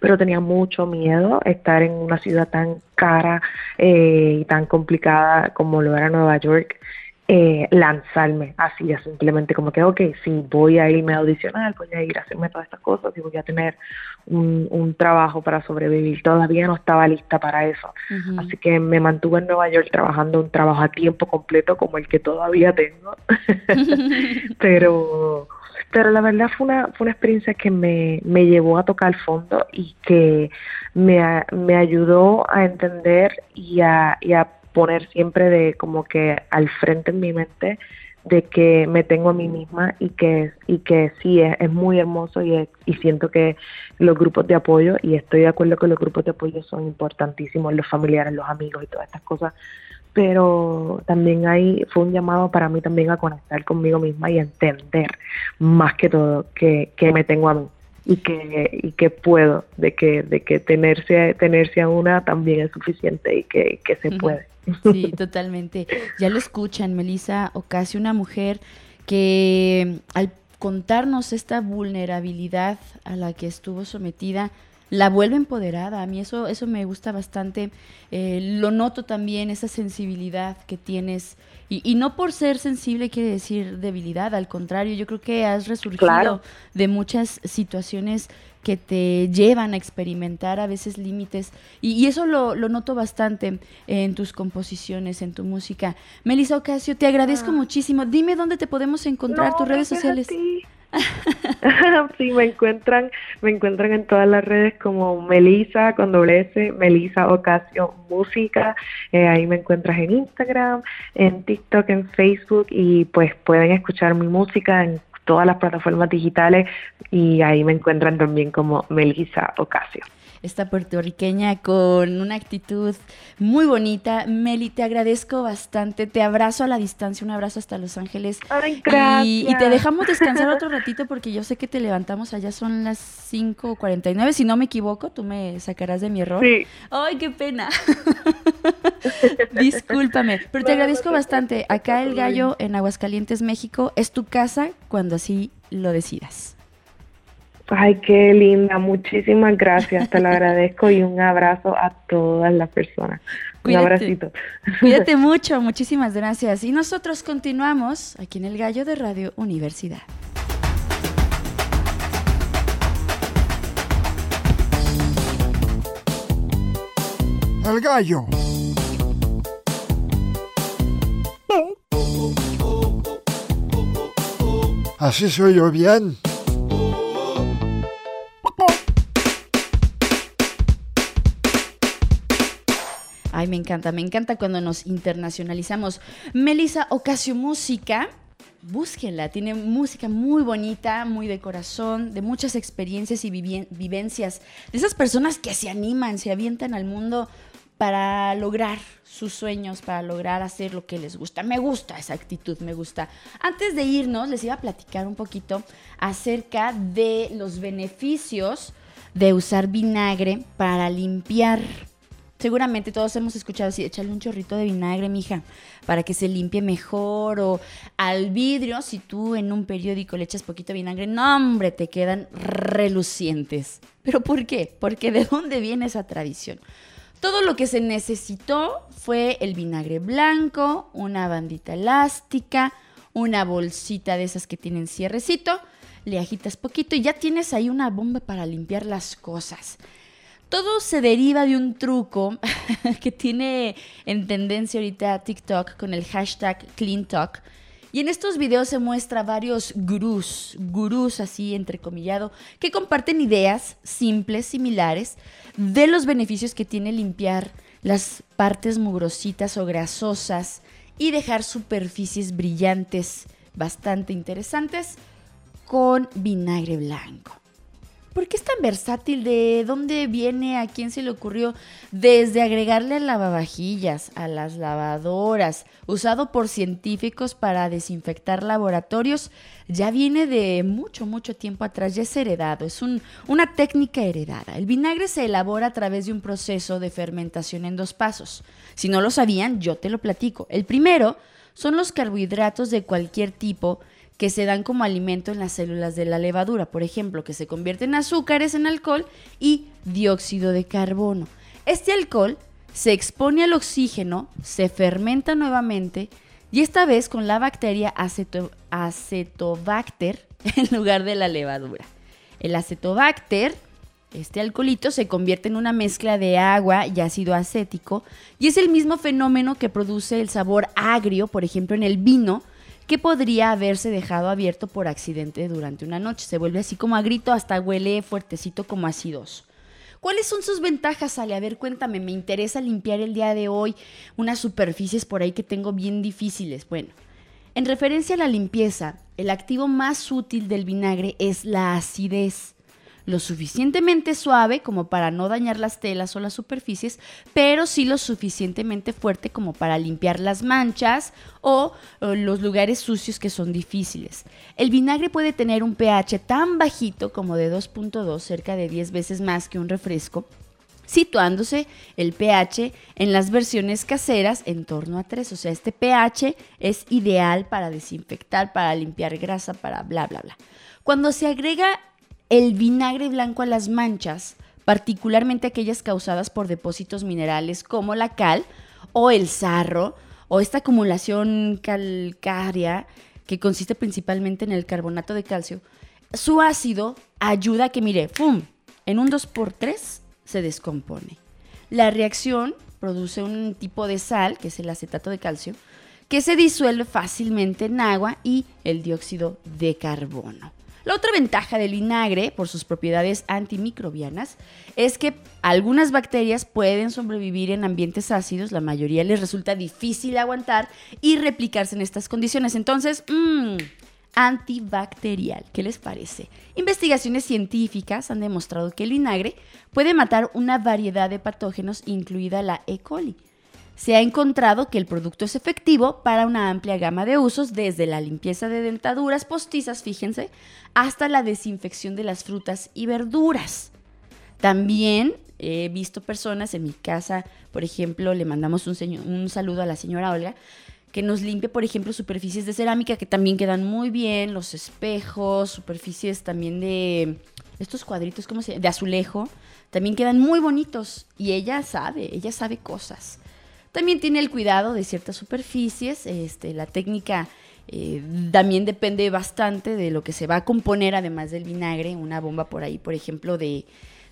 pero tenía mucho miedo estar en una ciudad tan cara eh, y tan complicada como lo era Nueva York eh, lanzarme así, ya simplemente como que, ok, sí, voy a irme a audicionar, voy a ir a hacerme todas estas cosas y voy a tener un, un trabajo para sobrevivir. Todavía no estaba lista para eso. Así que me mantuve en Nueva York trabajando un trabajo a tiempo completo como el que todavía tengo. pero pero la verdad fue una, fue una experiencia que me, me llevó a tocar fondo y que me, me ayudó a entender y a, y a poner siempre de como que al frente en mi mente de que me tengo a mí misma y que y que sí es, es muy hermoso y, es- y siento que los grupos de apoyo y estoy de acuerdo que los grupos de apoyo son importantísimos los familiares los amigos y todas estas cosas pero también hay fue un llamado para mí también a conectar conmigo misma y entender más que todo que, que me tengo a mí y que y que puedo de que de que tenerse tenerse a una también es suficiente y que, que se puede Sí, totalmente. Ya lo escuchan, Melissa Ocasio, una mujer que al contarnos esta vulnerabilidad a la que estuvo sometida, la vuelve empoderada. A mí eso, eso me gusta bastante. Eh, lo noto también, esa sensibilidad que tienes. Y, y no por ser sensible quiere decir debilidad, al contrario, yo creo que has resurgido Claro. de muchas situaciones que te llevan a experimentar a veces límites. Y, y eso lo, lo noto bastante en tus composiciones, en tu música. Melissa Ocasio, te agradezco muchísimo. Dime dónde te podemos encontrar, No, tus redes a sociales. ti. sí, me encuentran, me encuentran en todas las redes como Melisa con doble S, Melisa Ocasio Música. Eh, ahí me encuentras en Instagram, en TikTok, en Facebook y pues pueden escuchar mi música en todas las plataformas digitales y ahí me encuentran también como Melisa Ocasio. Esta puertorriqueña con una actitud muy bonita. Meli, te agradezco bastante. Te abrazo a la distancia, un abrazo hasta Los Ángeles. Ay, Y, y te dejamos descansar otro ratito porque yo sé que te levantamos allá, son las 5.49. Si no me equivoco, tú me sacarás de mi error. Sí. Ay, qué pena. Discúlpame, pero te agradezco te bastante. Acá el gallo en Aguascalientes, México, es tu casa cuando así lo decidas. Ay, qué linda. Muchísimas gracias. Te lo agradezco y un abrazo a todas las personas. Un abracito. Cuídate mucho, muchísimas gracias. Y nosotros continuamos aquí en el gallo de Radio Universidad. El gallo. Así soy yo bien. Ay, me encanta, me encanta cuando nos internacionalizamos. Melissa Ocasio Música, búsquenla, tiene música muy bonita, muy de corazón, de muchas experiencias y vivencias, de esas personas que se animan, se avientan al mundo para lograr sus sueños, para lograr hacer lo que les gusta. Me gusta esa actitud, me gusta. Antes de irnos, les iba a platicar un poquito acerca de los beneficios de usar vinagre para limpiar Seguramente todos hemos escuchado así, échale un chorrito de vinagre, mija, para que se limpie mejor. O al vidrio, si tú en un periódico le echas poquito vinagre, no, hombre, te quedan relucientes. ¿Pero por qué? Porque de dónde viene esa tradición. Todo lo que se necesitó fue el vinagre blanco, una bandita elástica, una bolsita de esas que tienen cierrecito, le agitas poquito y ya tienes ahí una bomba para limpiar las cosas. Todo se deriva de un truco que tiene en tendencia ahorita TikTok con el hashtag CleanTalk. Y en estos videos se muestra varios gurús, gurús así entrecomillado, que comparten ideas simples, similares, de los beneficios que tiene limpiar las partes mugrositas o grasosas y dejar superficies brillantes bastante interesantes con vinagre blanco. ¿Por qué es tan versátil? ¿De dónde viene? ¿A quién se le ocurrió? Desde agregarle a lavavajillas, a las lavadoras, usado por científicos para desinfectar laboratorios, ya viene de mucho, mucho tiempo atrás, ya es heredado, es un- una técnica heredada. El vinagre se elabora a través de un proceso de fermentación en dos pasos. Si no lo sabían, yo te lo platico. El primero son los carbohidratos de cualquier tipo que se dan como alimento en las células de la levadura, por ejemplo, que se convierten en azúcares en alcohol y dióxido de carbono. Este alcohol se expone al oxígeno, se fermenta nuevamente y esta vez con la bacteria aceto- acetobacter en lugar de la levadura. El acetobacter, este alcoholito, se convierte en una mezcla de agua y ácido acético y es el mismo fenómeno que produce el sabor agrio, por ejemplo, en el vino, que podría haberse dejado abierto por accidente durante una noche. Se vuelve así como a grito, hasta huele fuertecito como ácidos. ¿Cuáles son sus ventajas, Ale? A ver, cuéntame, me interesa limpiar el día de hoy unas superficies por ahí que tengo bien difíciles. Bueno, en referencia a la limpieza, el activo más útil del vinagre es la acidez. Lo suficientemente suave como para no dañar las telas o las superficies, pero sí lo suficientemente fuerte como para limpiar las manchas o, los lugares sucios que son difíciles. El vinagre puede tener un pH tan bajito como de 2.2, cerca de 10 veces más que un refresco, situándose el pH en las versiones caseras en torno a 3. O sea, este pH es ideal para desinfectar, para limpiar grasa, para bla, bla, bla. Cuando se agrega el vinagre blanco a las manchas, particularmente aquellas causadas por depósitos minerales como la cal o el sarro o esta acumulación calcárea que consiste principalmente en el carbonato de calcio, su ácido ayuda a que, mire, ¡pum! En un 2x3 se descompone. La reacción produce un tipo de sal, que es el acetato de calcio, que se disuelve fácilmente en agua y el dióxido de carbono. La otra ventaja del vinagre, por sus propiedades antimicrobianas, es que algunas bacterias pueden sobrevivir en ambientes ácidos, la mayoría les resulta difícil aguantar y replicarse en estas condiciones. Entonces, mmm, antibacterial. ¿Qué les parece? Investigaciones científicas han demostrado que el vinagre puede matar una variedad de patógenos, incluida la E. coli. Se ha encontrado que el producto es efectivo para una amplia gama de usos, desde la limpieza de dentaduras postizas, fíjense, hasta la desinfección de las frutas y verduras. También he visto personas en mi casa, por ejemplo, le mandamos un, saludo a la señora Olga, que nos limpie, por ejemplo, superficies de cerámica que también quedan muy bien, los espejos, superficies también de estos cuadritos, ¿cómo se llama? De azulejo, también quedan muy bonitos y ella sabe, ella sabe cosas. También tiene el cuidado de ciertas superficies, este, la técnica eh, también depende bastante de lo que se va a componer, además del vinagre, una bomba por ahí, por ejemplo, de,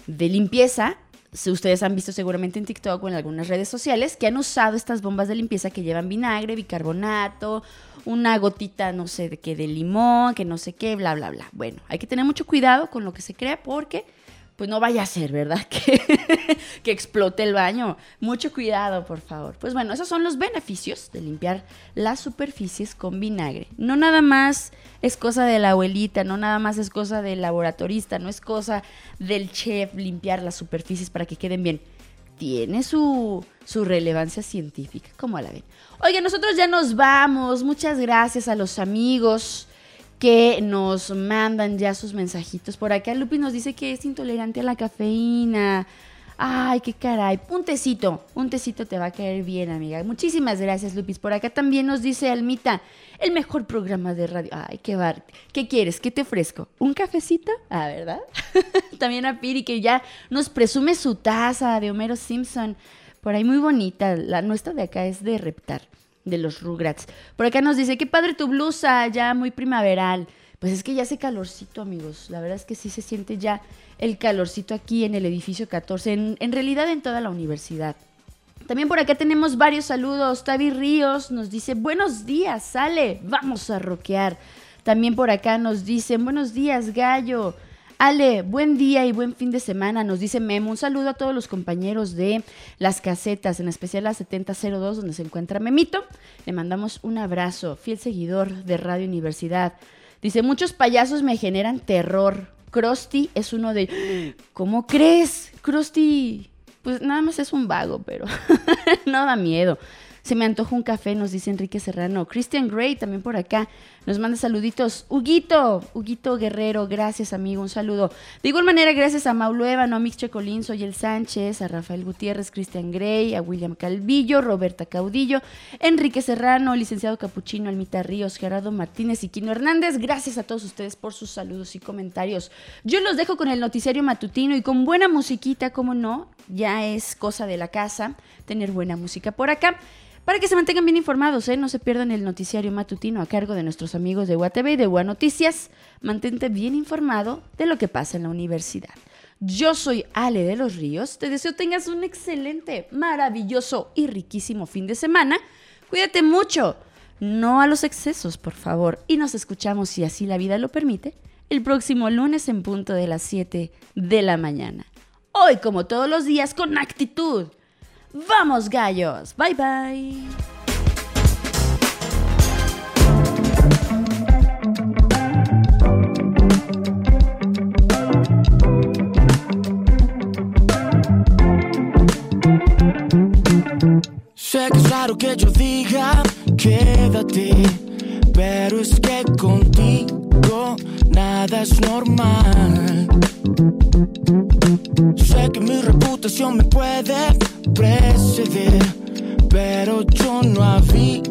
limpieza. Si ustedes han visto seguramente en TikTok o en algunas redes sociales que han usado estas bombas de limpieza que llevan vinagre, bicarbonato, una gotita, no sé, de qué, de limón, que no sé qué, bla, bla, bla. Bueno, hay que tener mucho cuidado con lo que se crea porque pues no vaya a ser, ¿verdad? Que, que explote el baño. Mucho cuidado, por favor. Pues bueno, esos son los beneficios de limpiar las superficies con vinagre. No nada más es cosa de la abuelita, no nada más es cosa del laboratorista, no es cosa del chef limpiar las superficies para que queden bien. Tiene su, su relevancia científica, como la ven. Oiga, nosotros ya nos vamos. Muchas gracias a los amigos que nos mandan ya sus mensajitos. Por acá Lupi nos dice que es intolerante a la cafeína. Ay, qué caray. Un tecito, un tecito te va a caer bien, amiga. Muchísimas gracias, Lupis. Por acá también nos dice Almita, el mejor programa de radio. Ay, qué bar. ¿Qué quieres? ¿Qué te ofrezco? ¿Un cafecito? Ah, ¿verdad? también a Piri, que ya nos presume su taza de Homero Simpson. Por ahí muy bonita. La nuestra de acá es de Reptar de los Rugrats. Por acá nos dice, qué padre tu blusa, ya muy primaveral. Pues es que ya hace calorcito, amigos. La verdad es que sí se siente ya el calorcito aquí en el edificio 14, en, en realidad en toda la universidad. También por acá tenemos varios saludos. Tavi Ríos nos dice, buenos días, sale, vamos a rockear. También por acá nos dicen, buenos días, gallo. Ale, buen día y buen fin de semana, nos dice Memo. Un saludo a todos los compañeros de las casetas, en especial a 7002, donde se encuentra Memito. Le mandamos un abrazo, fiel seguidor de Radio Universidad. Dice, muchos payasos me generan terror. Krusty es uno de... ¿Cómo crees? Krusty, pues nada más es un vago, pero no da miedo. Se me antoja un café, nos dice Enrique Serrano. Christian Gray también por acá nos manda saluditos. Huguito, Huguito Guerrero, gracias amigo, un saludo. De igual manera, gracias a Maulu Ébano, a Mix Checolín, soy el Sánchez, a Rafael Gutiérrez, Christian Gray, a William Calvillo, Roberta Caudillo, Enrique Serrano, licenciado Capuchino, Almita Ríos, Gerardo Martínez y Quino Hernández. Gracias a todos ustedes por sus saludos y comentarios. Yo los dejo con el noticiario matutino y con buena musiquita, como no, ya es cosa de la casa tener buena música por acá. Para que se mantengan bien informados, ¿eh? no se pierdan el noticiario matutino a cargo de nuestros amigos de UATV y de UA Noticias. Mantente bien informado de lo que pasa en la universidad. Yo soy Ale de los Ríos. Te deseo tengas un excelente, maravilloso y riquísimo fin de semana. Cuídate mucho. No a los excesos, por favor. Y nos escuchamos, si así la vida lo permite, el próximo lunes en punto de las 7 de la mañana. Hoy, como todos los días, con actitud Vamos gallos, bye bye. Sé que es raro que yo diga quédate, pero es que contigo nada es normal. Sé que mi reputación me puede pero yo no había